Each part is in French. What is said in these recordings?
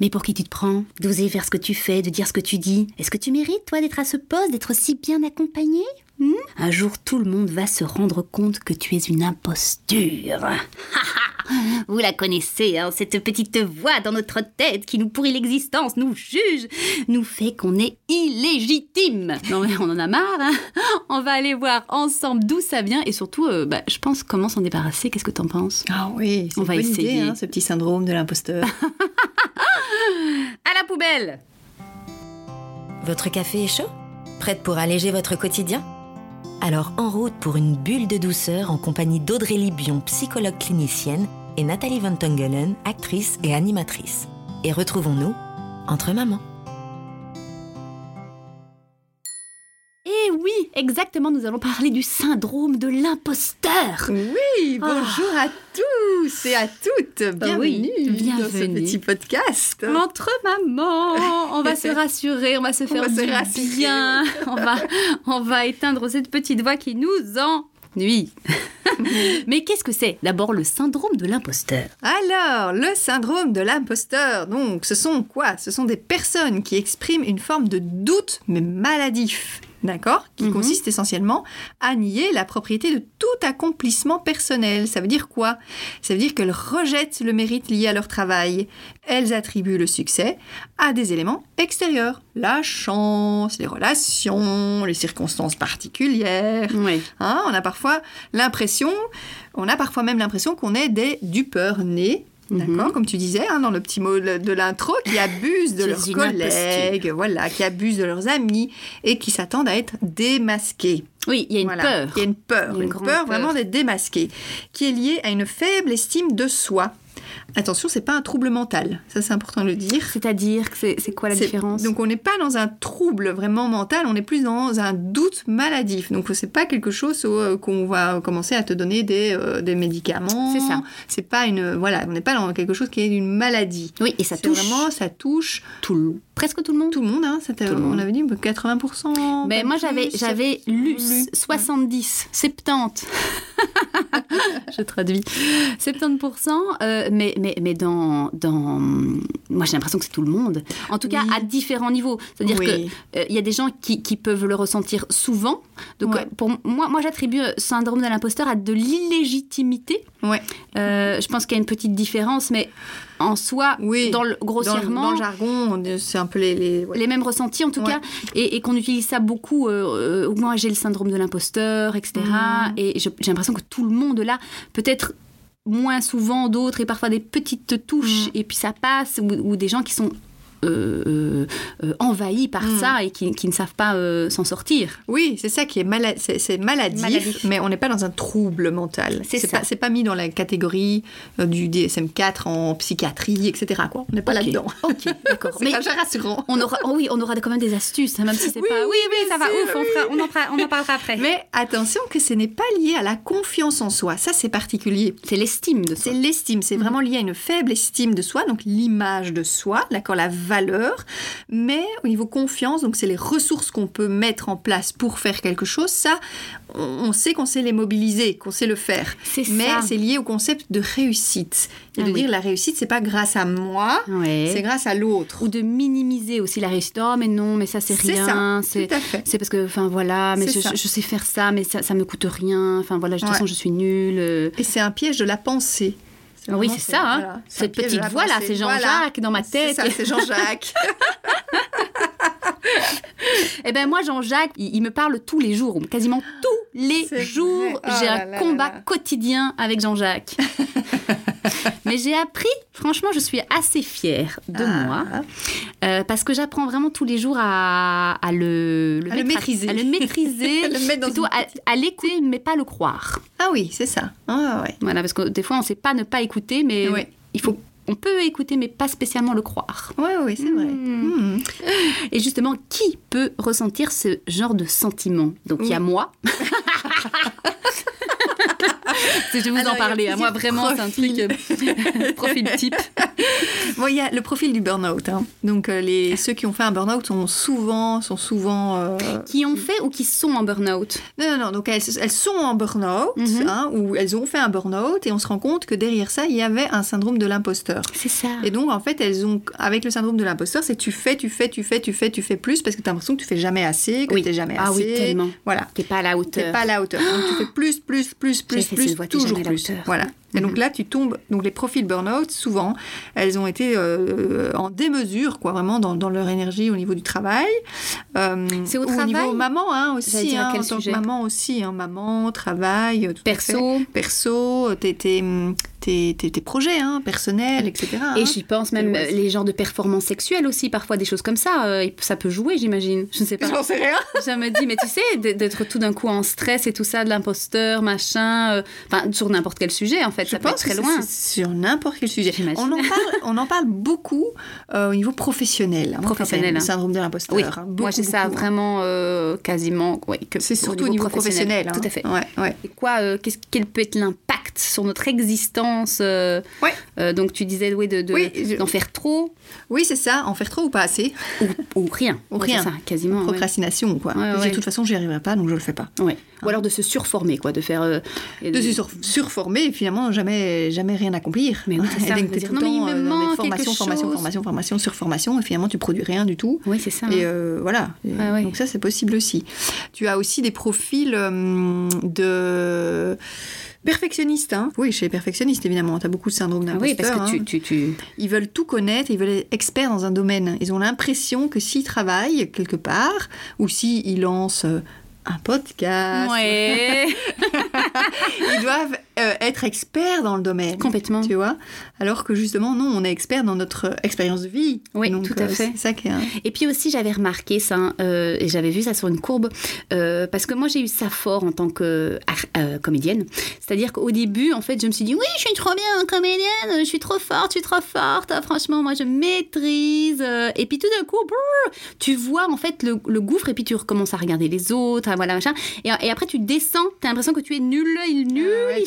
Mais pour qui tu te prends D'oser faire ce que tu fais, de dire ce que tu dis? Est-ce que tu mérites, toi, d'être à ce poste, d'être si bien accompagné? Hmm? Un jour, tout le monde va se rendre compte que tu es une imposture. Vous la connaissez, hein, cette petite voix dans notre tête qui nous pourrit l'existence, nous juge, nous fait qu'on est illégitime. Non mais on en a marre. hein. on va aller voir ensemble d'où ça vient et surtout, euh, bah, je pense comment s'en débarrasser. Qu'est-ce que t'en penses? Ah oui, c'est On une va bonne essayer. idée, hein, ce petit syndrome de l'imposteur. À la poubelle Votre café est chaud? Prête pour alléger votre quotidien? Alors en route pour une bulle de douceur en compagnie d'Audrey Libion, psychologue clinicienne, et Nathalie Van Tongelen, actrice et animatrice. Et retrouvons-nous entre mamans. Eh oui, exactement, nous allons parler du syndrome de l'imposteur. Oui, bonjour à tous et à toutes. Ah oui, Bienvenue, dans ce bienvenue. petit podcast. Entre mamans, on va se rassurer, on va se faire va du bien. On va, on va éteindre cette petite voix qui nous ennuie. Mais qu'est-ce que c'est D'abord le syndrome de l'imposteur? Alors, le syndrome de l'imposteur, donc, ce sont quoi? Ce sont des personnes qui expriment une forme de doute, mais maladif. D'accord Qui Mhm. consiste essentiellement à nier la propriété de tout accomplissement personnel. Ça veut dire quoi? Ça veut dire qu'elles rejettent le mérite lié à leur travail. Elles attribuent le succès à des éléments extérieurs. La chance, les relations, les circonstances particulières. Oui. Hein, on a parfois l'impression, on a parfois même l'impression qu'on est des dupeurs nés. Mhm. D'accord, comme tu disais hein, dans le petit mot de l'intro, qui abusent de leurs collègues, voilà, qui abusent de leurs amis et qui s'attendent à être démasqués. Oui, il y a une Voilà. peur. Il y a une peur, une une, grande peur, peur. vraiment d'être démasqué, qui est liée à une faible estime de soi. Attention, c'est pas un trouble mental, ça c'est important de le dire. C'est-à-dire que c'est quoi la différence Donc on n'est pas dans un trouble vraiment mental, on est plus dans un doute maladif. Donc c'est pas quelque chose euh, qu'on va commencer à te donner des, euh, des médicaments. C'est ça. C'est pas une voilà, on n'est pas dans quelque chose qui est une maladie. Oui, et ça touche vraiment ça touche tout le- presque tout le monde. tout le monde. Hein, Tout le on monde. avait dit 80%. Mais pas moi j'avais j'avais lu lu. 70, 70. Je traduis. 70%, euh, mais, mais, mais dans, dans... Moi j'ai l'impression que c'est tout le monde. En tout cas, Oui. à différents niveaux. C'est-à-dire Oui. qu'il il y a des gens qui, qui peuvent le ressentir souvent. Donc Ouais. euh, pour moi, moi j'attribue euh, syndrome de l'imposteur à de l'illégitimité. Ouais. Euh, je pense qu'il y a une petite différence, mais en soi, Oui. dans le, Dans, grossièrement... dans le jargon, on- c'est un peu les, les- ouais. les mêmes ressentis en tout Ouais. cas, et, et qu'on utilise ça beaucoup. Euh, euh, moi, j'ai le syndrome de l'imposteur, etc. Et je- j'ai l'impression que tout le monde là, peut-être moins souvent d'autres, et parfois des petites touches, Mhm. et puis ça passe, ou, ou des gens qui sont euh, euh, envahis par Mhm. ça et qui, qui ne savent pas euh, s'en sortir. Oui, c'est ça qui est, mala- c'est, c'est maladif, Maladif. mais on n'est pas dans un trouble mental. C'est ça. Pas, c'est pas mis dans la catégorie du DSM-4 en psychiatrie, etc. Quoi. On n'est pas là-dedans. Ok, d'accord. C'est Mais rassurant. on aura, oh oui, on aura quand même des astuces, hein, même si c'est Oui, pas. oui, oui, ça va, ouf, on, fera- on, en on en parlera après. Mais attention que ce n'est pas lié à la confiance en soi. Ça, c'est particulier. c'est l'estime de C'est soi. l'estime, c'est vraiment lié à une faible estime de soi, donc l'image de soi, d'accord, la valeur. Mais au niveau confiance, donc c'est les ressources qu'on peut mettre en place pour faire quelque chose. Ça, on, sait qu'on sait les mobiliser, qu'on sait le faire. C'est Mais c'est lié au concept de réussite. Et Ah de oui. dire la réussite, c'est pas grâce à moi, c'est grâce à l'autre. ou de minimiser aussi la réussite. Oh, mais non, mais ça, c'est rien. C'est tout à fait. c'est parce que, enfin, voilà, mais je sais faire ça, mais ça, ça me coûte rien. Enfin, voilà, de toute Ouais. façon, je suis nulle. euh. Et c'est un piège de la pensée. Oui, c'est ça, hein. voilà, Cette petite voix là, c'est Jean-Jacques Voilà. dans ma C'est tête. c'est Jean-Jacques. Eh ben moi, Jean-Jacques, il, il me parle tous les jours, quasiment tous les jours. Oh j'ai là un là combat là. quotidien avec Jean-Jacques. Mais j'ai appris, franchement, je suis assez fière de Ah. moi, euh, parce que j'apprends vraiment tous les jours à, à le, À le mettre maîtriser. à le maîtriser, Le plutôt une à, l'écouter, mais pas le croire. Ah oui, c'est ça. Ah ouais. Voilà, parce que des fois, on ne sait pas ne pas écouter, mais Ouais. il faut, on peut écouter, mais pas spécialement le croire. Ouais, ouais, c'est vrai. Hmm. Hmm. Et justement, qui peut ressentir ce genre de sentiment? Donc, il y a Oui. moi. je vais vous Alors, en parler. à moi, plusieurs vraiment, c'est un truc euh, profil type. Bon, il y a le profil du burn-out. hein. Donc, euh, les, ceux qui ont fait un burn-out sont souvent, sont souvent euh, Qui ont fait ou qui sont en burn-out? Non, non, non. Donc, elles, elles sont en burn-out, Mhm. hein, ou elles ont fait un burn-out, et on se rend compte que derrière ça, il y avait un syndrome de l'imposteur. C'est ça. Et donc, en fait, elles ont, avec le syndrome de l'imposteur, c'est tu fais, tu fais, tu fais, tu fais, tu fais plus, parce que tu as l'impression que tu fais jamais assez, que Oui. tu jamais Ah assez. oui, tellement. Voilà. T'es pas à la hauteur. pas à la hauteur. Donc, tu fais plus, plus, plus, plus, fait plus, toujours plus. Voilà. Et donc Mhm. là, tu tombes. Donc les profils burn-out, souvent, elles ont été euh, en démesure, quoi, vraiment dans, dans leur énergie au niveau du travail. Euh, C'est au travail niveau maman, hein, aussi. hein, en tant que maman aussi. Hein, maman, travail, tout à fait. Perso. Perso, tes, tes, tes, tes- projets hein, personnels, etc. hein. Et j'y pense même euh, les genres de performances sexuelles aussi, parfois des choses comme ça, euh, ça peut jouer, j'imagine. Je ne sais pas. J'en sais rien. Je me dis, mais tu sais, d'être tout d'un coup en stress et tout ça, de l'imposteur, machin, euh, enfin, sur n'importe quel sujet, en fait, Je ça peut être pense très loin. sur n'importe quel sujet. J'imagine. On en parle, on en parle beaucoup euh, au niveau professionnel. hein, Professionnel, hein. Le syndrome de l'imposteur. Oui, hein, moi j'ai ça hein. vraiment euh, quasiment. Ouais, C'est surtout au niveau professionnel. hein. Tout à fait. Ouais, ouais. Et quoi, euh, qu'est-ce, quel peut être l'impact sur notre existence euh, Ouais. euh, Donc tu disais, oui, de, de- Oui, je- d'en faire trop Oui, c'est ça. En faire trop ou pas assez. ou, ou rien. Ou rien. c'est ça, quasiment. Procrastination, quoi. Ouais, ouais. De toute façon, j'y arriverai pas, donc je le fais pas. Ouais. Ou alors de se surformer, quoi, de faire. euh, et De se sur- surformer et finalement jamais, jamais rien accomplir. Mais oui, c'est Et ça, t'es dire, non, mais il me euh, manque formation, chose. formation, formation, sur formation, et finalement tu produis rien du tout. Oui, c'est ça. Et hein. euh, voilà. Et. Donc ça, c'est possible aussi. Tu as aussi des profils euh, de perfectionnistes. hein. Oui, chez les perfectionnistes, évidemment. Tu as beaucoup de syndrome Ah d'imposteur. oui, parce que hein. tu, tu, tu- Ils veulent tout connaître, ils veulent être experts dans un domaine. Ils ont l'impression que s'ils travaillent quelque part, ou s'ils lancent un podcast, Ouais, ils doivent euh, être experts dans le domaine. complètement. Tu vois Alors que justement, non, on est expert dans notre euh, expérience de vie. Oui, Donc, tout à euh, fait. C'est ça qui est. un- Et puis aussi, j'avais remarqué ça, euh, et j'avais vu ça sur une courbe, parce que moi, j'ai eu ça fort en tant que comédienne. C'est-à-dire qu'au début, en fait, je me suis dit, oui, je suis trop bien comédienne, je suis trop forte, je suis trop forte, franchement, moi, je maîtrise. Et puis tout d'un coup, brrr, tu vois, en fait, le, le gouffre, et puis tu recommences à regarder les autres, ah, voilà, machin. Et, et après, tu descends, tu as l'impression que tu es nul, nul, Ah ouais,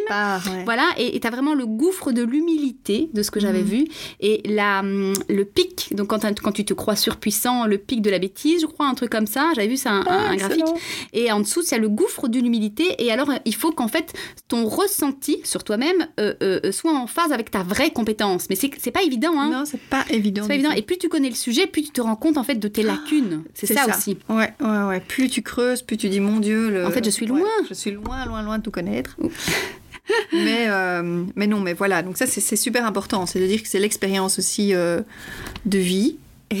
compares, ouais. voilà, et tu as vraiment le gouffre de l'humilité de ce que j'avais Mhm. vu. Et la, hum, le pic, donc quand, t'as- quand tu te crois surpuissant, le pic de la bêtise, je crois, un truc comme ça. J'avais vu ça, un, Ah, un graphique. Et en dessous, il a le gouffre de l'humilité. Et alors, euh, il faut qu'en fait, ton ressenti sur toi-même euh, euh, soit en phase avec ta vraie compétence. Mais c'est c'est pas évident, hein. Non, c'est pas évident. C'est pas évident. Et plus tu connais le sujet, plus tu te rends compte en fait de tes lacunes. C'est ça, aussi. Ouais, ouais, ouais. Plus tu creuses, plus tu dis mon Dieu. Le... En fait, je suis Ouais, loin. je suis loin, loin, loin de tout connaître. mais, euh, mais non, mais voilà. Donc ça, c'est super important. C'est de dire que c'est l'expérience aussi euh, de vie.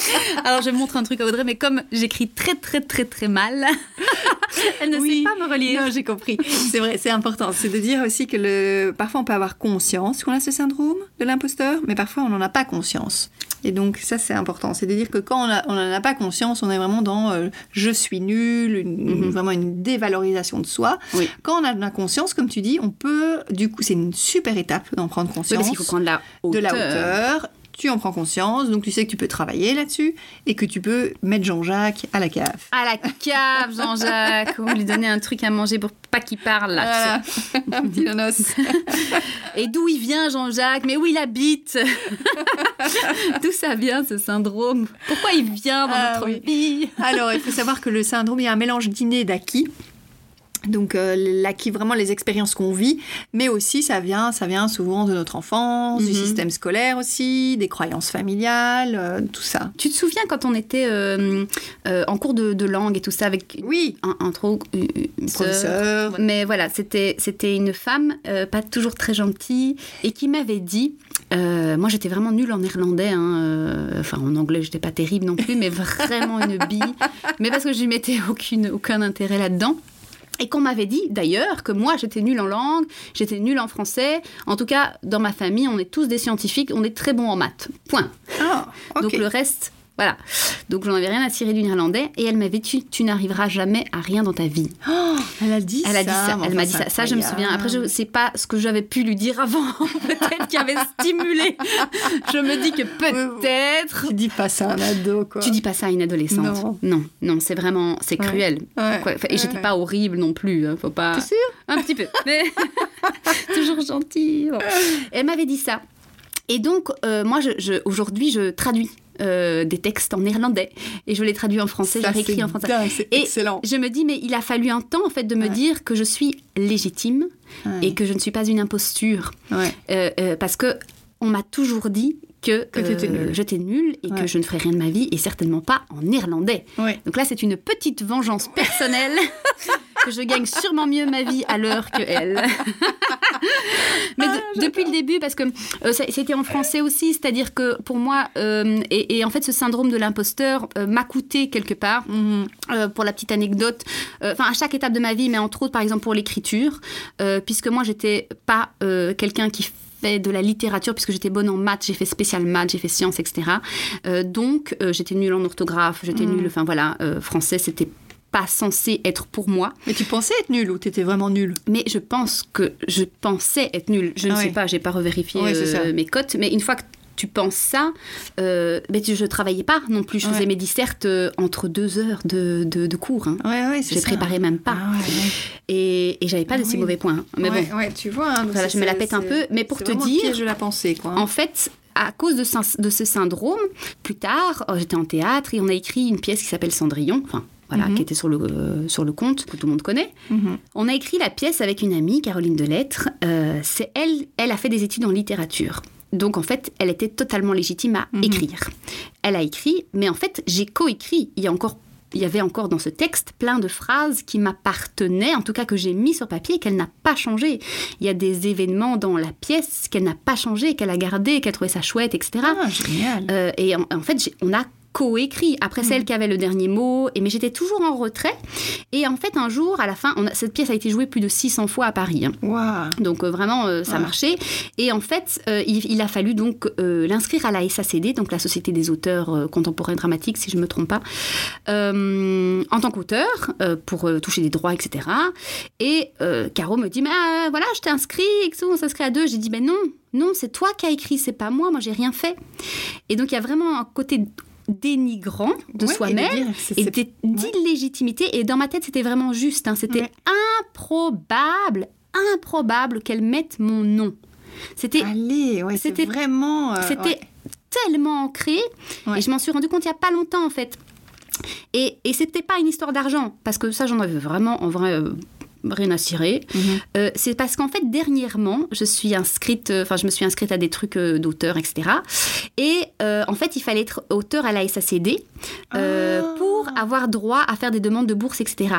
Alors, je montre un truc à Audrey, mais comme j'écris très, très, très, très mal, elle ne Oui. sait pas me relire. Non, j'ai compris. C'est vrai, c'est important. C'est de dire aussi que le... parfois on peut avoir conscience qu'on a ce syndrome de l'imposteur, mais parfois on n'en a pas conscience. Et donc ça c'est important. C'est de dire que quand on n'en a pas conscience, on est vraiment dans euh, je suis nul, une- Mhm. vraiment une dévalorisation de soi. Oui. Quand on en a conscience, comme tu dis, on peut, du coup, c'est une super étape d'en prendre Oui, conscience parce qu'il faut prendre la de la hauteur. Tu en prends conscience, donc tu sais que tu peux travailler là-dessus et que tu peux mettre Jean-Jacques à la cave. À la cave, Jean-Jacques. Ou lui donner un truc à manger pour pas qu'il parle, là. Voilà. Un petit nonos. Et d'où il vient, Jean-Jacques? Mais où il habite? D'où ça vient, ce syndrome? Pourquoi il vient dans Ah, notre oui. vie? Alors, il faut savoir que le syndrome, il y a un mélange d'inné et d'acquis. Donc euh, l'acquis, vraiment les expériences qu'on vit, mais aussi ça vient, ça vient souvent de notre enfance, du Mhm. système scolaire aussi, des croyances familiales, euh, tout ça. Tu te souviens quand on était euh, euh, en cours de, de langue et tout ça avec Oui, un, un trop une, professeur. Mais voilà, c'était c'était une femme pas toujours très gentille et qui m'avait dit, moi j'étais vraiment nulle en néerlandais, hein, enfin en anglais j'étais pas terrible non plus, mais vraiment une bille, mais parce que je lui mettais aucune aucun intérêt là-dedans. Et qu'on m'avait dit d'ailleurs que moi j'étais nulle en langue, j'étais nulle en français. En tout cas, dans ma famille, on est tous des scientifiques, on est très bons en maths. Point. Ah. Donc le reste, Voilà. Donc j'en avais rien à tirer du néerlandais et elle m'avait dit tu n'arriveras jamais à rien dans ta vie. Oh, elle a dit Elle ça. a dit ça, elle m'a dit ça. Ça, je me souviens. Après, je sais pas ce que j'avais pu lui dire avant, peut-être qui avait stimulé. Je me dis que peut-être. Tu dis pas ça à un ado, quoi. Tu dis pas ça à une adolescente. Non. non, non, c'est vraiment, c'est Ouais. cruel. Ouais. Quoi. Enfin, et j'étais Ouais. pas horrible non plus. hein, faut pas. T'es sûre? Un petit peu, mais toujours gentille. Bon. Elle m'avait dit ça. Et donc, euh, moi, je, je- aujourd'hui, je traduis euh, des textes en néerlandais et je les traduis en français. Ça, je réécris c'est en français. dingue, c'est Et excellent. Je me dis, mais il a fallu un temps en fait de me Ouais. dire que je suis légitime et que je ne suis pas une imposture. Ouais. Euh, euh, parce que on m'a toujours dit que, Que nulle. j'étais nulle et Ouais. que je ne ferais rien de ma vie et certainement pas en néerlandais. Ouais. Donc là, c'est une petite vengeance personnelle que je gagne sûrement mieux ma vie à l'heure que elle. Mais de- depuis le début, parce que euh, c'était en français aussi, c'est-à-dire que pour moi, euh, et, et en fait, ce syndrome de l'imposteur euh, m'a coûté quelque part. Mhm. Euh, pour la petite anecdote, euh, enfin à chaque étape de ma vie, mais entre autres par exemple pour l'écriture, euh, puisque moi j'étais pas euh, quelqu'un qui fait de la littérature puisque j'étais bonne en maths, j'ai fait spécial maths, j'ai fait sciences, etc. Euh, donc euh, j'étais nulle en orthographe, j'étais Mhm. nulle, enfin voilà, euh, français c'était pas censé être pour moi, Mais tu pensais être nul ou t'étais vraiment nul mais je pense que je pensais être nulle. Je ne Ah sais pas, j'ai pas revérifié Oui, euh, mes cotes, mais une fois que tu penses ça, euh, mais tu- je travaillais pas non plus. Je faisais mes dissertes euh, entre deux heures de, de, de cours. hein. Ouais, ouais, J'ai préparé même pas. Ah. Et, et j'avais pas de Ah si oui. mauvais points. Mais ouais, bon, ouais, tu vois. hein, Voilà, je me la pète un peu, mais pour te dire- de la pensée, quoi. hein. en fait, à cause de, ce- de ce syndrome, plus tard, euh, j'étais en théâtre et on a écrit une pièce qui s'appelle Cendrillon. Enfin, voilà, Mhm. qui était sur le, euh, sur le conte que tout le monde connaît. Mhm. On a écrit la pièce avec une amie, Caroline Delettre. Euh, c'est elle, elle a fait des études en littérature. Donc en fait, elle était totalement légitime à Mhm. écrire. Elle a écrit, mais en fait, j'ai coécrit. Il y a encore il y avait encore dans ce texte plein de phrases qui m'appartenaient, en tout cas que j'ai mis sur papier et qu'elle n'a pas changé. Il y a des événements dans la pièce qu'elle n'a pas changé, qu'elle a gardé, qu'elle trouvait ça chouette, etc. Ah, génial. Euh, et en, en fait, on a coécrit. Après, Mm. celle qui avait le dernier mot, et, mais j'étais toujours en retrait. Et en fait, un jour, à la fin, on a- cette pièce a été jouée plus de 600 fois à Paris. hein. Donc euh, vraiment, euh, ça Ouais. marchait. Et en fait, euh, il, il a fallu donc l'inscrire à la SACD, donc la Société des auteurs contemporains dramatiques, si je ne me trompe pas, en tant qu'auteur, pour toucher des droits, etc. Et Caro me dit, mais voilà, je t'ai inscrit, et que on s'inscrit à deux. J'ai dit, mais non, non, c'est toi qui as écrit, c'est pas moi, moi j'ai rien fait. Et donc il y a vraiment un côté dénigrant de Ouais, et soi-même dire, et d'illégitimité. Et dans ma tête, c'était vraiment juste. hein. C'était Ouais. improbable, improbable qu'elle mette mon nom. C'était c'était- vraiment. euh, c'était tellement ancré. Et je m'en suis rendu compte il n'y a pas longtemps, en fait. Et, et c'était pas une histoire d'argent, parce que ça, j'en avais vraiment, en vrai, euh, rien à cirer. Mhm. Euh, c'est parce qu'en fait, dernièrement, je suis inscrite, euh, enfin, je me suis inscrite à des trucs euh, d'auteur, etc. Et euh, en fait, il fallait être auteur à la SACD euh, Ah. pour avoir droit à faire des demandes de bourse, etc.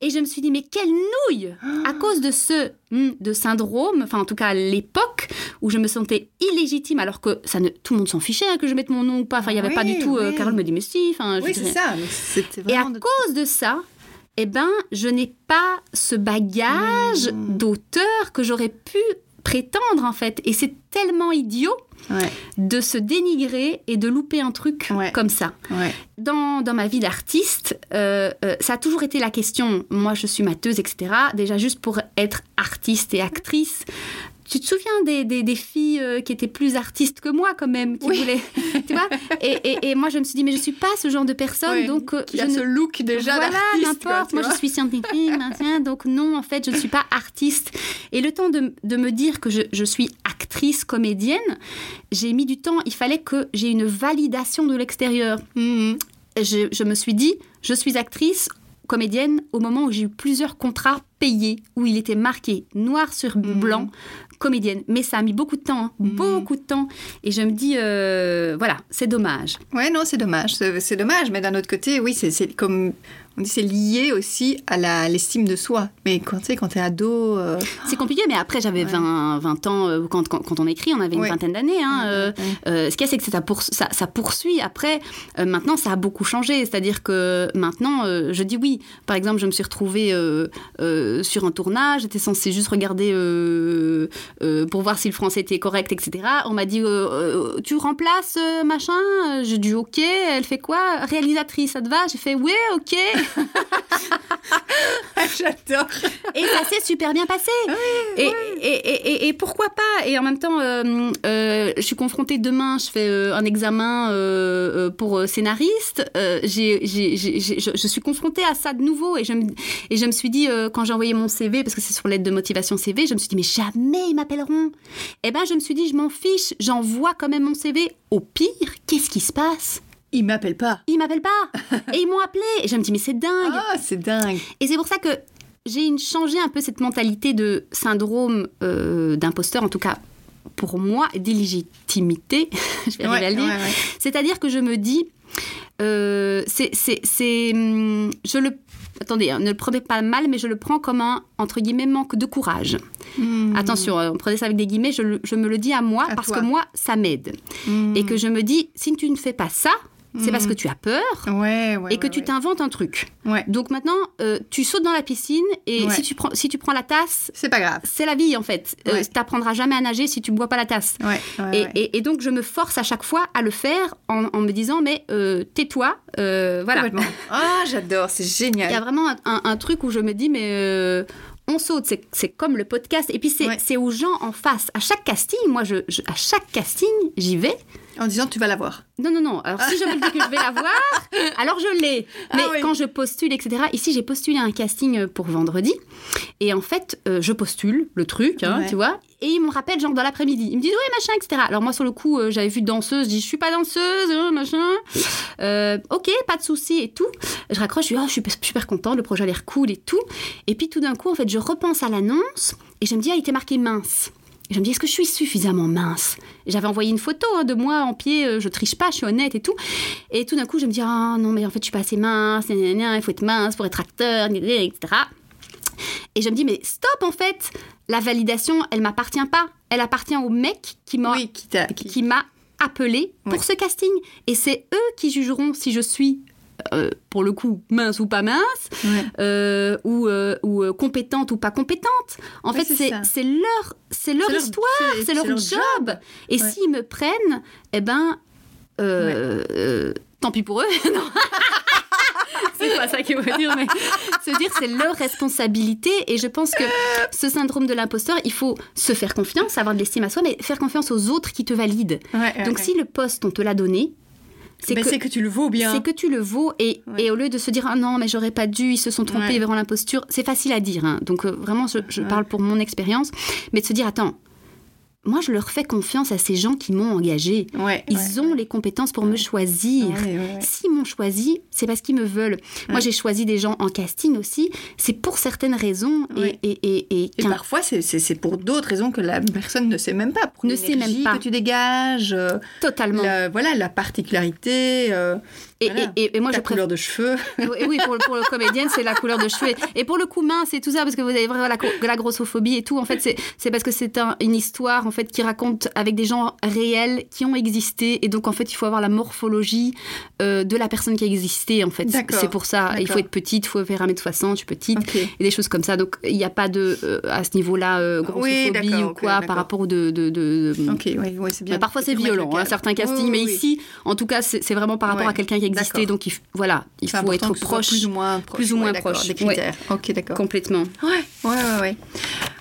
Et je me suis dit, mais quelle nouille À cause de ce hmm, de syndrome, enfin, en tout cas, à l'époque où je me sentais illégitime, alors que ça ne, tout le monde s'en fichait hein, que je mette mon nom ou pas. Enfin, il n'y avait pas du tout. euh, oui. Carole me dit, mais si. Enfin, Oui, c'est ça. mais C'était et à vraiment. de- cause de ça, eh ben, je n'ai pas ce bagage Mmh. d'auteur que j'aurais pu prétendre en fait. Et c'est tellement idiot Ouais, de se dénigrer et de louper un truc Ouais. comme ça. ouais. Dans, dans ma vie d'artiste, euh, euh, ça a toujours été la question. Moi, je suis matheuse, etc. Déjà, juste pour être artiste et actrice. Tu te souviens des, des, des filles euh, qui étaient plus artistes que moi, quand même, qui Oui. voulaient, tu vois? Et, et, et moi, je me suis dit, mais je suis pas ce genre de personne, donc euh, Qui je a ne ce look déjà voilà, n'importe. Moi, vois. je suis scientifique, machin, donc non, en fait, je ne suis pas artiste. Et le temps de, de me dire que je, je suis actrice, comédienne, j'ai mis du temps. Il fallait que j'ai une validation de l'extérieur. Mhm. Je, je me suis dit, je suis actrice, comédienne, au moment où j'ai eu plusieurs contrats payés, où il était marqué noir sur Mhm. blanc, comédienne. Mais ça a mis beaucoup de temps, hein, Mhm. beaucoup de temps. Et je me dis, euh, voilà, c'est dommage. Ouais, non, c'est dommage. C'est dommage, mais d'un autre côté, oui, c'est comme On dit c'est lié aussi à l'estime de soi. Mais quand tu sais, quand t'es ado. euh, C'est compliqué, mais après, j'avais Ouais. 20, 20 ans, euh, quand, quand, quand on écrit, on avait une Ouais. vingtaine d'années. Hein, euh, ouais. euh, ce qu'il y a, c'est que ça, pour- ça, ça poursuit. Après, maintenant, ça a beaucoup changé. C'est-à-dire que maintenant, je dis oui. Par exemple, je me suis retrouvée sur un tournage. J'étais censée juste regarder pour voir si le français était correct, etc. On m'a dit Tu remplaces machin? J'ai dit Ok. Elle fait quoi? Réalisatrice, ça te va? J'ai fait Oui, ok. J'adore. Et ça s'est super bien passé. et, Et, et, et- et pourquoi pas Et en même temps, euh, euh, je suis confrontée demain, je fais euh, un examen pour scénariste. Je, je suis confrontée à ça de nouveau. Et je me, et je me suis dit, quand j'ai envoyé mon CV, parce que c'est sur l'aide de motivation CV, je me suis dit, mais jamais ils m'appelleront. Eh ben, je me suis dit, je m'en fiche, j'envoie quand même mon CV. Au pire, qu'est-ce qui se passe? Il m'appelle pas. Ils m'appellent pas. et ils m'ont appelé. Et je me dis, mais c'est dingue. Ah, c'est dingue. Et c'est pour ça que j'ai changé un peu cette mentalité de syndrome euh, d'imposteur, en tout cas pour moi, d'illégitimité, je vais arriver à le dire. ouais, ouais. C'est-à-dire que je me dis, euh, c'est, hum, je le, attendez, hein, ne le prenez pas mal, mais je le prends comme un entre guillemets manque de courage. Hmm. Attention, euh, prenez ça avec des guillemets. Je, je me le dis à moi À parce toi. que moi, ça m'aide Hmm. et que je me dis, si tu ne fais pas ça, c'est parce que tu as peur Ouais, ouais. et que ouais, tu t'inventes un truc. Ouais. Donc maintenant, euh, tu sautes dans la piscine et si, tu prends, si tu prends la tasse, C'est pas grave. c'est la vie en fait. Euh, Ouais. T'apprendras jamais à nager si tu bois pas la tasse. Et, et- et donc je me force à chaque fois à le faire en, en me disant mais euh, tais-toi, euh, voilà. Ah, j'adore, c'est Il y a génial. vraiment un, un- un truc où je me dis mais on saute, c'est- comme le podcast. Et puis c'est Ouais. aux gens en face. À chaque casting, moi je, je- à chaque casting j'y vais. En disant tu vas l'avoir. Non, non, non. Alors, si je me dis que je vais la voir, alors je l'ai. Ah Mais oui. quand je postule, etc. Ici, j'ai postulé à un casting pour vendredi. Et en fait, euh, je postule le truc, hein, Ouais. tu vois. Et ils me rappellent, genre, dans l'après-midi. Ils me disent, oui, machin, etc. Alors, moi, sur le coup, euh, j'avais vu danseuse. Je dis, je suis pas danseuse, hein, machin. Euh, ok, pas de souci et tout. Je raccroche, je dis, oh, je suis super contente, le projet a l'air cool et tout. Et puis, tout d'un coup, en fait, je repense à l'annonce. Et je me dis, ah, il était marqué mince. Et je me dis, est-ce que je suis suffisamment mince? J'avais envoyé une photo hein, de moi en pied, euh, je triche pas, je suis honnête et tout. Et tout d'un coup, je me dis, ah non, mais en fait, je suis pas assez mince, il faut être mince pour être acteur, etc. Et je me dis, mais stop, en fait, la validation, elle m'appartient pas. Elle appartient au mec qui m'a Oui, qui t'a. Qui... qui m'a appelé pour ce casting. Et c'est eux qui jugeront si je suis, euh, pour le coup, mince ou pas mince, Ouais. euh, ou, euh, ou compétente ou pas compétente. En Ouais, fait, c'est leur, c'est leur histoire, c'est- leur, job. Et Ouais. s'ils me prennent, eh ben, tant pis pour eux. c'est pas ça qu'il veut dire, mais se dire c'est leur responsabilité. Et je pense que ce syndrome de l'imposteur, il faut se faire confiance, avoir de l'estime à soi, mais faire confiance aux autres qui te valident. Donc si le poste, on te l'a donné, c'est Ben, que c'est que tu le vaux bien. c'est que tu le vaux et, Ouais. et au lieu de se dire ah non mais j'aurais pas dû ils se sont trompés Ouais. vers l'imposture c'est facile à dire hein. donc euh, vraiment je, je Ouais. parle pour mon expérience mais de se dire attends moi je leur fais confiance à ces gens qui m'ont engagé Ouais, ils ouais, ont les compétences pour me choisir. S'ils m'ont choisi, c'est parce qu'ils me veulent. Moi, j'ai choisi des gens en casting aussi. C'est pour certaines raisons. et-. Et, et, et, parfois, c'est- c'est c'est pour d'autres raisons que la personne ne sait même pas. Pour Ne sait même pas. que tu dégages, euh, totalement. la, voilà, la particularité, euh, Et, voilà, et, moi, préfère. couleur de cheveux. Oui, oui, pour, pour le comédienne, c'est la couleur de cheveux. Et, pour le coup, mince et tout ça, parce que vous avez vraiment la, la grossophobie et tout, en fait, c'est- c'est parce que c'est un- une histoire en fait, qui raconte avec des gens réels qui ont existé. Et donc, en fait, il faut avoir la morphologie euh, de la personne qui a existé, en fait. C'est pour ça. Il faut être petite, il faut faire 1m60, je suis petite. Et des choses comme ça. Donc, il n'y a pas de, euh, à ce niveau-là, euh, grossophobie ou quoi par rapport de. de, de- de- Ok, oui, oui, c'est bien. mais parfois c'est violent, le hein, certains castings, mais ici, en tout cas, c'est vraiment par rapport à quelqu'un qui existait, donc il, voilà, il faut être proche. Plus ou moins proche. plus ou moins ouais, proche, Des critères. Ok, d'accord. Complètement. Ouais, ouais, ouais, ouais.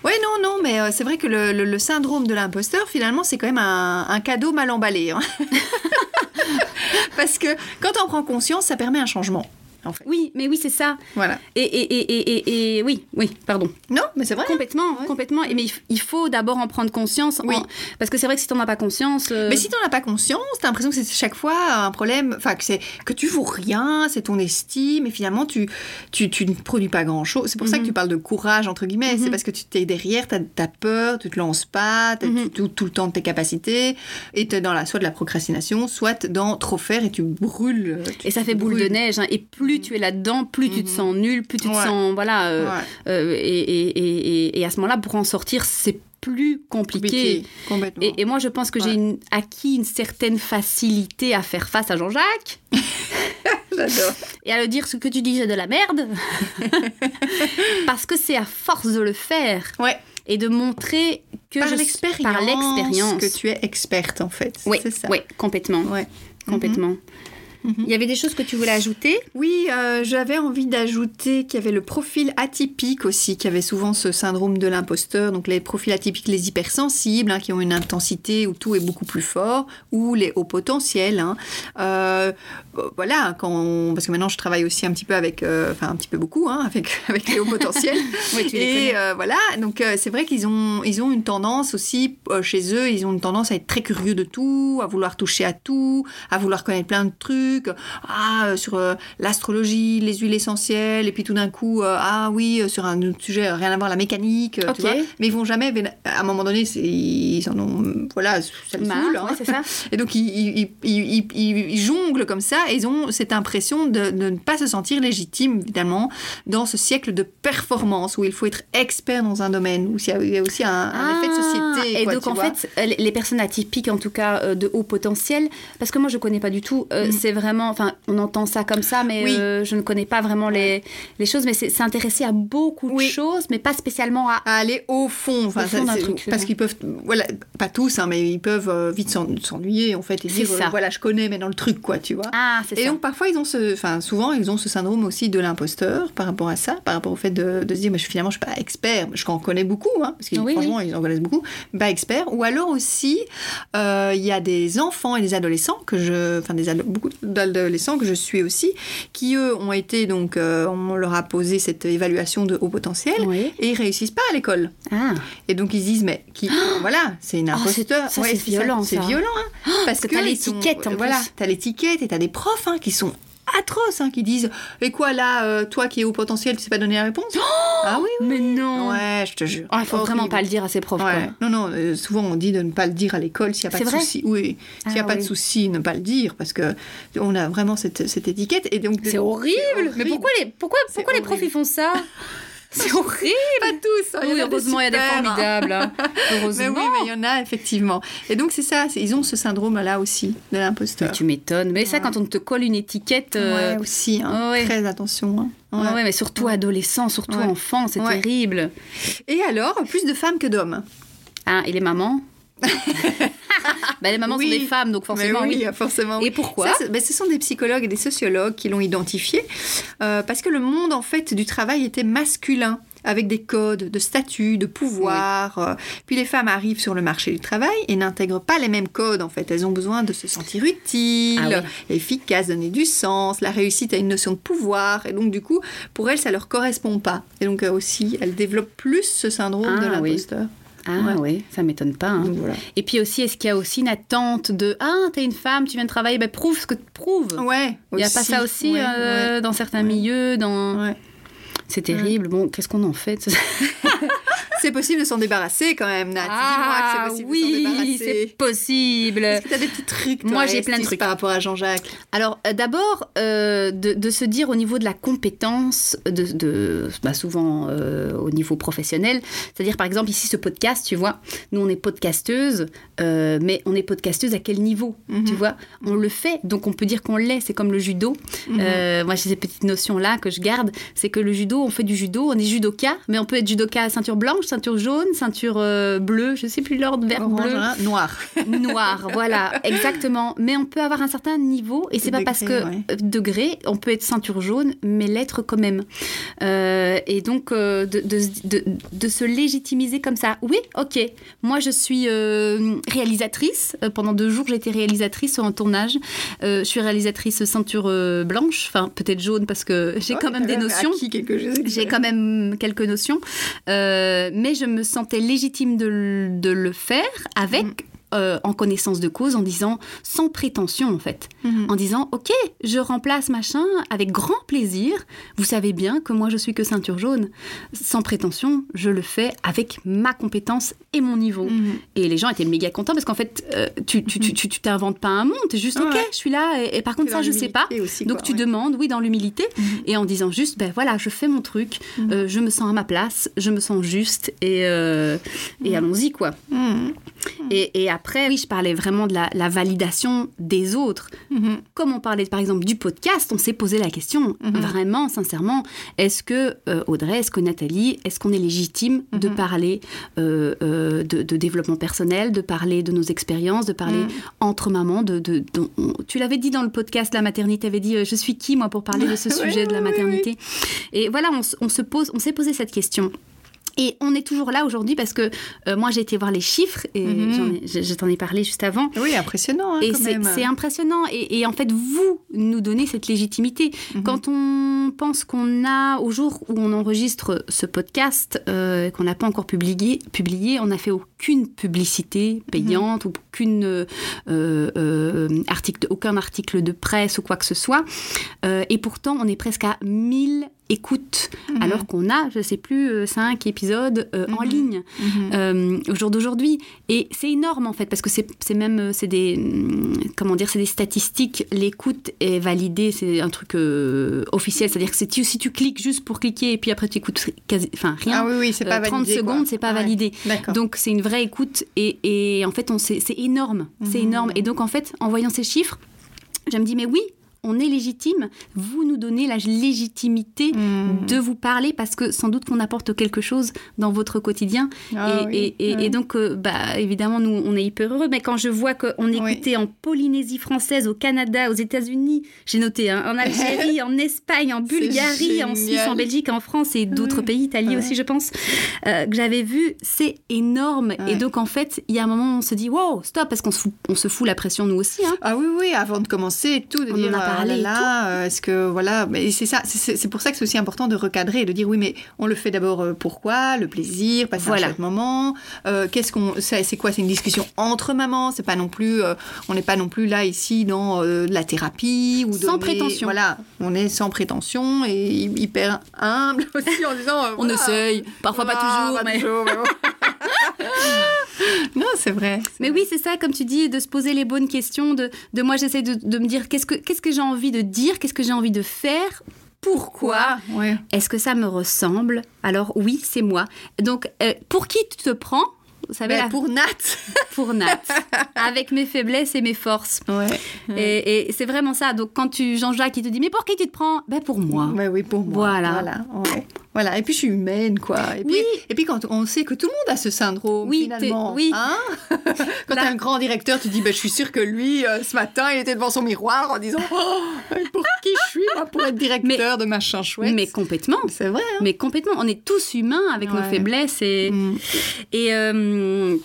Ouais, non, non, mais euh, c'est vrai que le, le- le syndrome de l'imposteur, finalement, c'est quand même un, un cadeau mal emballé. hein. Parce que quand on prend conscience, ça permet un changement, en fait. Oui, mais oui, c'est ça. Voilà. Et, et, et, et, oui, oui, pardon. Non, mais c'est vrai. Complètement, complètement. Et mais il faut d'abord en prendre conscience. en- Oui. parce que c'est vrai que si t'en as pas conscience. euh, Mais si t'en as pas conscience, t'as l'impression que c'est chaque fois un problème, enfin que c'est que tu vaux rien, c'est ton estime, et finalement tu, tu, tu ne produis pas grand chose. C'est pour ça que Mhm. tu parles de courage entre guillemets, Mhm. c'est parce que tu t'es derrière, t'as as peur, tu te lances pas, Mhm. tu doutes tout le temps de tes capacités, et t'es dans la soit de la procrastination, soit dans trop faire et tu brûles. tu- Et ça fait boule de neige. hein. Et plus plus tu es là-dedans, plus tu te Mhm. sens nul, plus tu te Ouais. sens voilà. euh, Ouais. euh, et, et, et, et- et à ce moment-là, pour en sortir, c'est plus compliqué. Et, moi, je pense que j'ai Ouais. acquis une certaine facilité à faire face à Jean-Jacques J'adore. et à le dire ce que tu dis, c'est de la merde. Parce que c'est à force de le faire Ouais. et de montrer que Par l'expérience. Que tu es experte, en fait. Oui, C'est ça. oui, complètement, Ouais. complètement. Mhm. Il y avait des choses que tu voulais ajouter? Oui, euh, j'avais envie d'ajouter qu'il y avait le profil atypique aussi, qui avait souvent ce syndrome de l'imposteur. Donc les profils atypiques, les hypersensibles, hein, qui ont une intensité où tout est beaucoup plus fort, ou les hauts potentiels. hein. Euh, euh, voilà, quand on- parce que maintenant je travaille aussi un petit peu avec, euh, enfin un petit peu beaucoup, hein, avec, avec les hauts potentiels. Oui, tu les Et connais. voilà, donc c'est vrai qu'ils ont, ils ont une tendance aussi, chez eux, ils ont une tendance à être très curieux de tout, à vouloir toucher à tout, à vouloir connaître plein de trucs, ah, euh, sur euh, l'astrologie, les huiles essentielles, et puis tout d'un coup, euh, ah oui, sur un autre sujet, rien à voir, la mécanique, Ok. tu vois. Mais ils vont jamais, à un moment donné, ils en ont, voilà, ça les saoule, hein. ouais, ça. Et donc, ils, ils, ils- ils- ils- ils jonglent comme ça et ils ont cette impression de, de ne pas se sentir légitime, évidemment, dans ce siècle de performance où il faut être expert dans un domaine, où il y a, aussi un, un effet de société. Ah, Et quoi, donc en vois. fait, les- personnes atypiques, en tout cas de haut potentiel, parce que moi je connais pas du tout, euh, Mm. c'est vraiment, enfin on entend ça comme ça, mais Oui. euh, je ne connais pas vraiment les, les choses, mais c'est s'intéresser à beaucoup Oui. de choses, mais pas spécialement à... à aller au fond, enfin, Au fond ça, truc, parce qu'ils peuvent, voilà, pas tous, hein, mais ils peuvent euh, vite s'en- s'ennuyer en fait et dire, ça. euh, voilà, je connais, mais dans le truc, quoi, tu vois. Ah, Et ça. donc parfois ils ont ce, enfin souvent ils ont ce syndrome aussi de l'imposteur par rapport à ça, par rapport au fait de, de se dire mais je- finalement je suis pas expert, je en connais beaucoup, hein, parce que Oui, franchement ils en connaissent beaucoup, pas expert. Ou alors aussi euh, il y a des enfants et des adolescents que je, enfin des beaucoup d'adolescents que je suis aussi, qui eux ont été donc euh, on leur a posé cette évaluation de haut potentiel Oui. et ils réussissent pas à l'école. Ah, Et donc ils se disent mais qui voilà c'est une Oh, imposteur ça, Ouais, c'est violent, c'est ça. violent hein, parce que t'as l'étiquette, en voilà t'as l'étiquette et t'as des profs hein, qui sont atroces hein, qui disent et quoi là euh, toi qui es au potentiel tu sais pas donner la réponse? Ah oui oui mais non ouais je te jure Oh, Il faut vraiment Horrible. pas le dire à ses profs. Ouais. quoi. Non, non, euh, souvent on dit de ne pas le dire à l'école s'il n'y a pas de souci. Oui, s'il n'y a Ah pas de souci, ne pas le dire parce que on a vraiment cette, cette étiquette. Et donc, C'est horrible. Mais pourquoi les, pourquoi, pourquoi les profs horrible. ils font ça? C'est horrible. Pas tous, hein, il y a heureusement, il y a des hein. formidables. hein. Mais oui, mais il y en a effectivement. Et donc c'est ça, ils ont ce syndrome-là aussi de l'imposteur. tu m'étonnes. Mais ça, Ouais. quand on te colle une étiquette. euh, Ouais, aussi, hein. ouais. très attention. hein. ouais, mais surtout adolescent, surtout enfant, c'est terrible. Et alors, plus de femmes que d'hommes. Ah, et les mamans? bah, Les mamans Oui. sont des femmes, donc forcément, oui. oui, forcément. Et pourquoi Ça, ben, Ce sont des psychologues et des sociologues qui l'ont identifié euh, parce que le monde en fait du travail était masculin avec des codes de statut, de pouvoir. euh, Puis les femmes arrivent sur le marché du travail et n'intègrent pas les mêmes codes en fait. Elles ont besoin de se sentir utiles, Ah efficaces, donner du sens. La réussite a une notion de pouvoir et donc du coup pour elles ça leur correspond pas. Et donc euh, aussi elles développent plus ce syndrome Ah, de oui. Ah oui, ça m'étonne pas. hein. Voilà. Et puis aussi, est-ce qu'il y a aussi une attente de Ah, t'es une femme, tu viens de travailler, ben prouve ce que tu prouves. Ouais. Il n'y a pas ça aussi Ouais, euh, ouais. dans certains milieux dans... C'est terrible. Bon, qu'est-ce qu'on en fait C'est possible de s'en débarrasser quand même, Nat. Dis-moi que c'est possible Ah oui, débarrasser. c'est possible. Est-ce que tu as des petits trucs Moi, j'ai plein de trucs. par rapport à Jean-Jacques? Alors, euh, d'abord, euh, de, de se dire au niveau de la compétence, de, de- bah, souvent euh, au niveau professionnel, c'est-à-dire par exemple ici ce podcast, tu vois, nous on est podcasteuse, mais on est podcasteuse à quel niveau, Mhm. tu vois? On le fait, donc on peut dire qu'on l'est, c'est comme le judo. Mhm. Moi j'ai ces petites notions-là que je garde, c'est que le judo, on fait du judo, on est judoka, mais on peut être judoka ceinture blanche, ceinture jaune, ceinture euh, bleue, je sais plus l'ordre, vert, Orange, bleu hein, noir. noir, voilà, exactement. Mais on peut avoir un certain niveau, et c'est pas parce que ouais. euh, degré, on peut être ceinture jaune, mais l'être quand même. Euh, et donc euh, de, de, de- de se légitimiser comme ça. Oui, ok. Moi, je suis réalisatrice. Pendant deux jours, j'ai été réalisatrice en tournage. Euh, je suis réalisatrice ceinture blanche, enfin peut-être jaune parce que j'ai Ouais, quand même des notions. J'ai quand même quelques notions, Euh, mais je me sentais légitime de, le- de le faire avec Mm. Euh, en connaissance de cause, en disant sans prétention en fait, Mhm. en disant ok, je remplace machin avec grand plaisir. Vous savez bien que moi je suis que ceinture jaune, sans prétention, je le fais avec ma compétence et mon niveau. Mhm. Et les gens étaient méga contents parce qu'en fait, euh, tu tu tu tu- tu t'inventes pas un monde, t'es juste ok, Ouais. je suis là et, et par contre ça je sais pas. aussi, Donc quoi, tu ouais. demandes, oui, dans l'humilité, Mhm. et en disant juste, ben voilà, je fais mon truc, euh, je me sens à ma place, je me sens juste, et, et allons-y, quoi. Mhm. Et, et après, oui, je parlais vraiment de la, la validation des autres. Mhm. Comme on parlait par exemple du podcast, on s'est posé la question, Mhm. vraiment, sincèrement, est-ce que euh, Audrey, est-ce que Nathalie, est-ce qu'on est légitime de Mhm. parler euh, euh, de, de développement personnel, de parler de nos expériences, de parler entre mamans de, de- de- on- tu l'avais dit dans le podcast la maternité, tu avais dit je suis qui moi pour parler de ce sujet de la maternité? Et voilà, on, on se pose, on s'est posé cette question. Et on est toujours là aujourd'hui parce que euh, moi j'ai été voir les chiffres et Mhm. je, t'en ai parlé juste avant. Oui, impressionnant. hein, Et c'est impressionnant. Et, et en fait, vous nous donnez cette légitimité. Mhm. Quand on pense qu'on a, au jour où on enregistre ce podcast, euh, qu'on n'a pas encore publié, publié, on n'a fait aucune publicité payante, aucune, euh, euh, article, aucun article de presse ou quoi que ce soit. Euh, et pourtant, on est presque à 1000 écoutes, Mhm. alors qu'on a, je sais plus, 5 épisodes euh, en Mhm. ligne Mhm. euh, au jour d'aujourd'hui. Et c'est énorme en fait, parce que c'est même euh, c'est des hum, comment dire, c'est des statistiques. L'écoute est validée, c'est un truc euh, officiel, c'est-à-dire que tu- si tu cliques juste pour cliquer et puis après tu écoutes quasi, enfin rien. Ah oui, oui, c'est pas euh, 30 validé. quoi. secondes, c'est pas Ouais. validé. Donc c'est une vraie écoute et, et en fait c'est énorme, c'est énorme. Et donc en fait en voyant ces chiffres, je me dis mais oui, on est légitime. Vous nous donnez la légitimité Mhm. de vous parler parce que sans doute qu'on apporte quelque chose dans votre quotidien. Ah et, oui, et- et- ouais. et donc, euh, bah, évidemment, nous, on est hyper heureux. Mais quand je vois qu'on est Oui. écouté en Polynésie française, au Canada, aux États-Unis, j'ai noté, hein, en Algérie, en Espagne, en Bulgarie, en Suisse, en Belgique, en France et d'autres Ouais. pays, Italie Ouais. aussi, je pense, euh, que j'avais vu, c'est énorme. Ouais. Et donc, en fait, il y a un moment où on se dit, wow, stop, parce qu'on se fout, on se fout la pression nous aussi. Hein. Ah oui, oui, avant de commencer tout, de On en dire ah là là, euh, est-ce que voilà, mais c'est ça, c'est pour ça que c'est aussi important de recadrer et de dire oui, mais on le fait d'abord euh, pourquoi, le plaisir, passer Voilà. un chouette moment, euh, qu'est-ce qu'on, c'est quoi, c'est une discussion entre mamans, c'est pas non plus, euh, on n'est pas non plus là ici dans euh, de la thérapie ou Sans donner- prétention. Voilà, on est sans prétention et hy- hyper humble aussi en disant. On voilà. essaye, parfois pas toujours, mais... toujours, mais bon. non, c'est vrai. Mais vrai. oui, c'est ça, comme tu dis, de se poser les bonnes questions, de, de moi j'essaie de, de me dire qu'est-ce que, qu'est-ce que j'ai envie de dire, qu'est-ce que j'ai envie de faire, pourquoi, Ouais. est-ce que ça me ressemble? Alors oui, c'est moi. Donc, euh, pour qui tu te prends Vous savez, Ben, la- pour Nat. pour Nat, avec mes faiblesses et mes forces. Ouais. Et, et c'est vraiment ça. Donc quand tu Jean-Jacques il te dit mais pour qui tu te prends? Ben pour moi. Ouais, oui, pour moi. Voilà. Voilà. ouais. Voilà. Et puis je suis humaine, quoi. Et puis, Oui. et puis quand on sait que tout le monde a ce syndrome, Oui, finalement. oui. Hein? Quand Là- un grand directeur, tu dis, ben, je suis sûre que lui, euh, ce matin, il était devant son miroir en disant, oh, pour qui pour être directeur de machin chouette. Mais complètement. c'est vrai. hein. Mais complètement. On est tous humains avec nos faiblesses et Mm. Et, euh,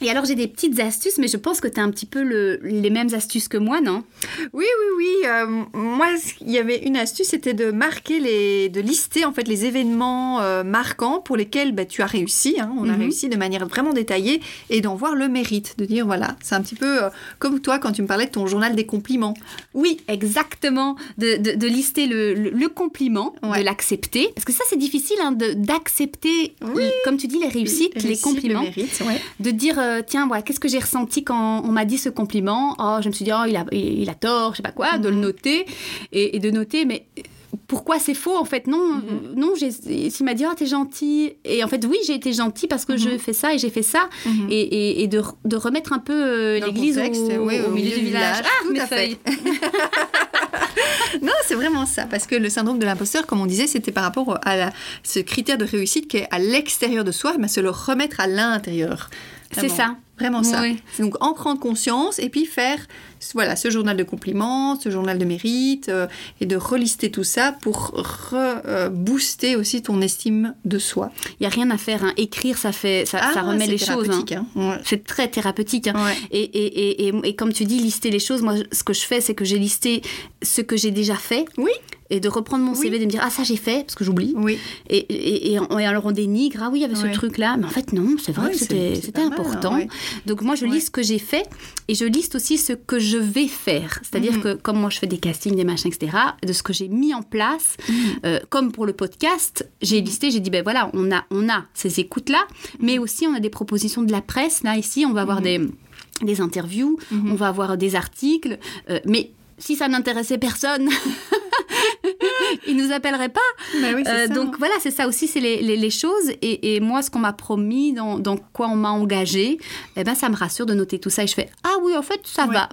et alors j'ai des petites astuces, mais je pense que tu as un petit peu le- les mêmes astuces que moi, non? Oui, oui, oui. euh, moi, il y avait une astuce, c'était de marquer les, de lister en fait les événements euh, marquants pour lesquels bah, tu as réussi. hein, on a Mhm. réussi de manière vraiment détaillée et d'en voir le mérite, de dire voilà, c'est un petit peu euh, comme toi quand tu me parlais de ton journal des compliments. Oui, exactement. De, de- de lister le, le- le compliment, Ouais. de l'accepter. Parce que ça, c'est difficile hein, d'accepter, Oui. comme tu dis, les réussites, les, réussites, compliments. Le mérite, ouais. De dire, euh, tiens, voilà, qu'est-ce que j'ai ressenti quand on m'a dit ce compliment? Oh, je me suis dit, oh, il a, il, a tort, je sais pas quoi, de le Mhm. noter. Et, et de noter, mais pourquoi c'est faux en fait? Non, non j'ai- s'il m'a dit, oh, t'es gentil. Et en fait, oui, j'ai été gentil parce que je Mhm. fais ça et j'ai fait ça. Mhm. Et, et- et de, de remettre un peu euh, l'église au, contexte, oui, au milieu du village. Ah, tout mes à feuilles. Non, c'est vraiment ça, parce que le syndrome de l'imposteur, comme on disait, c'était par rapport à la- ce critère de réussite qui est à l'extérieur de soi, mais se le remettre à l'intérieur. C'est Vraiment. ça. Vraiment ça. Oui. Donc en prendre conscience et puis faire voilà ce journal de compliments, ce journal de mérite euh, et de relister tout ça pour re- booster aussi ton estime de soi. Il y a rien à faire. hein. Écrire, ça fait, ça, ça remet Ah, c'est les choses. hein. hein. Ouais. C'est très thérapeutique. hein. Ouais. Et, et, et, et comme tu dis, lister les choses, moi, ce que je fais, c'est que j'ai listé ce que j'ai déjà fait. Oui. Et de reprendre mon Oui. CV, de me dire ah ça j'ai fait parce que j'oublie. Oui. Et, et, et, et alors on dénigre ah oui il y avait ce truc là, mais en fait non c'est vrai que c'était mal, important. hein, ouais. Donc moi je liste ce que j'ai fait et je liste aussi ce que je vais faire. C'est-à-dire Mhm. que comme moi je fais des castings, des machins, etc. De ce que j'ai mis en place, Mhm. euh, comme pour le podcast, j'ai listé, j'ai dit ben voilà on a on a ces écoutes là, mais aussi on a des propositions de la presse là ici on va avoir des des interviews, Mhm. on va avoir des articles, euh, mais si ça n'intéressait personne, ils nous appelleraient pas. Bah oui, Euh, ça, donc hein. voilà, c'est ça aussi, c'est les, les- les choses. Et, et moi, ce qu'on m'a promis, dans, dans quoi on m'a engagé, eh ben, ça me rassure de noter tout ça. Et je fais Ah oui, en fait, ça Ouais. va.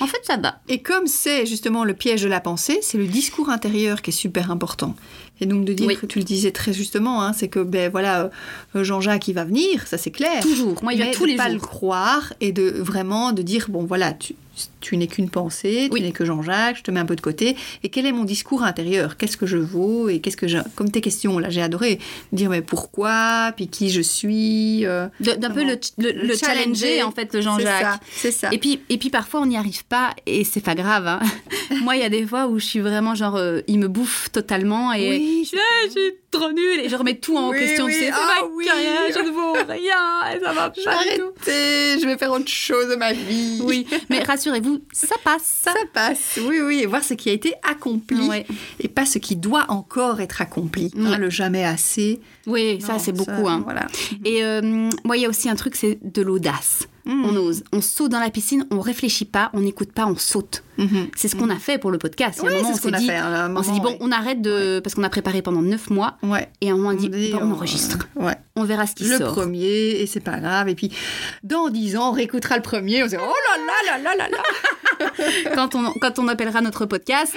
En fait, ça va. Et comme c'est justement le piège de la pensée, c'est le discours intérieur qui est super important. Et donc de dire Oui. que tu le disais très justement, hein, c'est que ben voilà, euh, Jean-Jacques il va venir, ça c'est clair. Toujours. Moi, il va Mais tous de les pas le croire et de vraiment de dire bon voilà tu, tu n'es qu'une pensée, Oui. tu n'es que Jean-Jacques, je te mets un peu de côté et quel est mon discours intérieur? Qu'est-ce que je vaux et qu'est-ce que je comme tes questions là j'ai adoré dire mais pourquoi? Puis qui je suis euh, D'un peu le, le- le challenger, en fait, le Jean-Jacques. c'est ça. Et puis, et puis parfois on n'y arrive pas et c'est pas grave. hein. Moi il y a des fois où je suis vraiment genre euh, il me bouffe totalement et Oui, je, je suis trop nulle et je remets tout en Oui, question. oui, tu sais, c'est ah ma oui. carrière, je ne vaux rien et ça va je vais pas arrêter, je vais faire autre chose de ma vie. Oui, mais rassurez-vous, ça passe. Ça passe, oui, oui, et voir ce qui a été accompli Ouais. et pas ce qui doit encore être accompli. Ouais. Hein, le jamais assez. Oui, ça c'est beaucoup. hein. Voilà. Et euh, moi, il y a aussi un truc, c'est de l'audace. On ose. On saute dans la piscine, on réfléchit pas, on n'écoute pas, on saute. Mhm. C'est ce qu'on a fait pour le podcast. Oui, moment, c'est ce on qu'on s'est a dit, fait. à un on s'est dit, moment, bon, on arrête de. Parce qu'on a préparé pendant neuf mois. ouais. Ouais. Et à un moment, on dit, bon, on enregistre. Ouais. On verra ce qui Le sort. premier, et c'est pas grave. Et puis, dans dix ans, on réécoutera le premier. On se dit, oh là là là là là là. quand, on, quand on appellera notre podcast,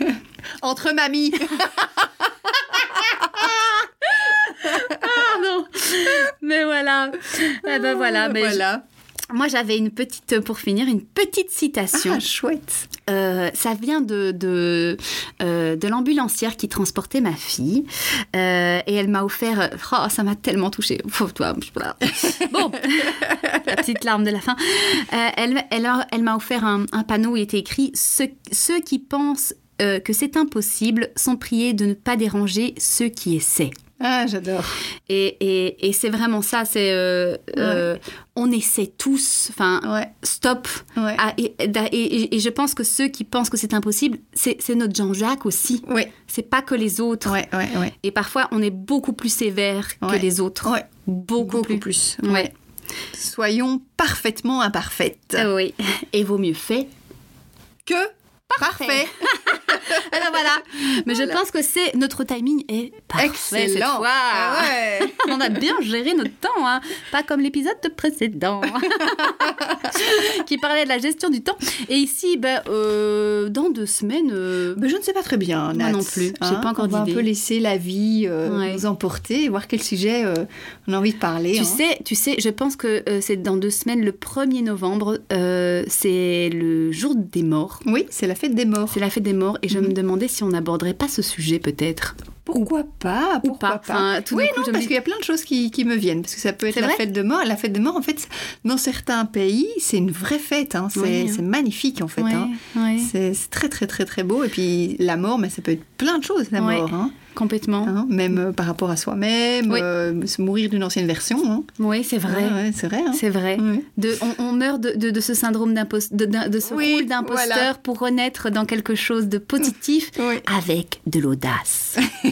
Entre mamies. pardon. Mais voilà. Eh ben voilà. mais voilà. Moi, j'avais une petite, pour finir, une petite citation. Ah, chouette. Euh, ça vient de, de, euh, de l'ambulancière qui transportait ma fille. Euh, et elle m'a offert. Oh, ça m'a tellement touchée. Toi. Bon, la petite larme de la fin. Elle elle, elle m'a offert un, un panneau où il était écrit ceux, ceux qui pensent que c'est impossible sont priés de ne pas déranger ceux qui essaient. Ah, j'adore. Et, et, et c'est vraiment ça. C'est euh, euh, on essaie tous. Enfin, Ouais. stop. Ouais. Et, je pense que ceux qui pensent que c'est impossible, c'est notre Jean-Jacques aussi. C'est pas que les autres. Et parfois, on est beaucoup plus sévère que les autres. Beaucoup, Beaucoup plus. plus. Ouais. Soyons parfaitement imparfaites. Oui. Et vaut mieux fait. Que parfait. Alors voilà. Mais Voilà. je pense que c'est notre timing est parfait cette Excellent. fois. Ah ouais. On a bien géré notre temps, hein. pas comme l'épisode précédent qui parlait de la gestion du temps. Et ici, euh, dans deux semaines, euh, Ben, je ne sais pas très bien, Moi Nat. non plus. J'ai pas encore On va un peu laisser la vie euh, Ouais. nous emporter et voir quel sujet on a envie de parler. Tu hein. sais, tu sais, je pense que c'est dans deux semaines, le 1er novembre, c'est le jour des morts. Oui, c'est la C'est la fête des morts et je Mhm. me demandais si on n'aborderait pas ce sujet peut-être. Pourquoi pas Ou Pourquoi pas. Enfin, tout d'un oui, coup, non, me parce qu'il y a plein de choses qui, qui me viennent. Parce que ça peut être la fête de mort. La fête de mort, en fait, dans certains pays, c'est une vraie fête. hein. C'est Oui, hein. c'est magnifique, en fait. Hein. C'est très, très, très, très beau. Et puis, la mort, mais ça peut être plein de choses, la mort. complètement. Hein, Même euh, par rapport à soi-même, Oui. euh, se mourir d'une ancienne version. hein. Oui, c'est vrai. Ouais, ouais, c'est vrai. hein. C'est vrai. De, on, on meurt de, de- de ce syndrome d'imposteur, de, de- ce Oui, rôle d'imposteur voilà. pour renaître dans quelque chose de positif avec de l'audace.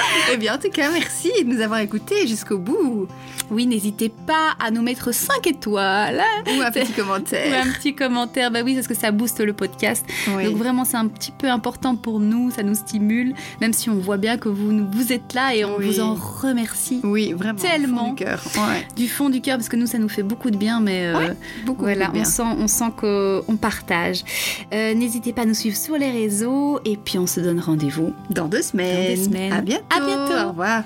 Eh bien, en tout cas, merci de nous avoir écoutés jusqu'au bout. Oui, n'hésitez pas à nous mettre 5 étoiles Ou un petit ou commentaire. un petit commentaire. Bah oui, parce que ça booste le podcast. Oui. Donc vraiment, c'est un petit peu important pour nous, ça nous stimule, même si on voit bien que vous, vous êtes là et on Oui. vous en remercie Oui, vraiment. au fond Tellement. Du cœur. Ouais. du fond du cœur, parce que nous, ça nous fait beaucoup de bien, mais euh, Ouais, Beaucoup voilà, de bien. on sent, on sent qu'on partage. Euh, N'hésitez pas à nous suivre sur les réseaux et puis on se donne rendez-vous Dans deux semaines. Dans deux semaines. À bientôt. À bientôt. Au revoir.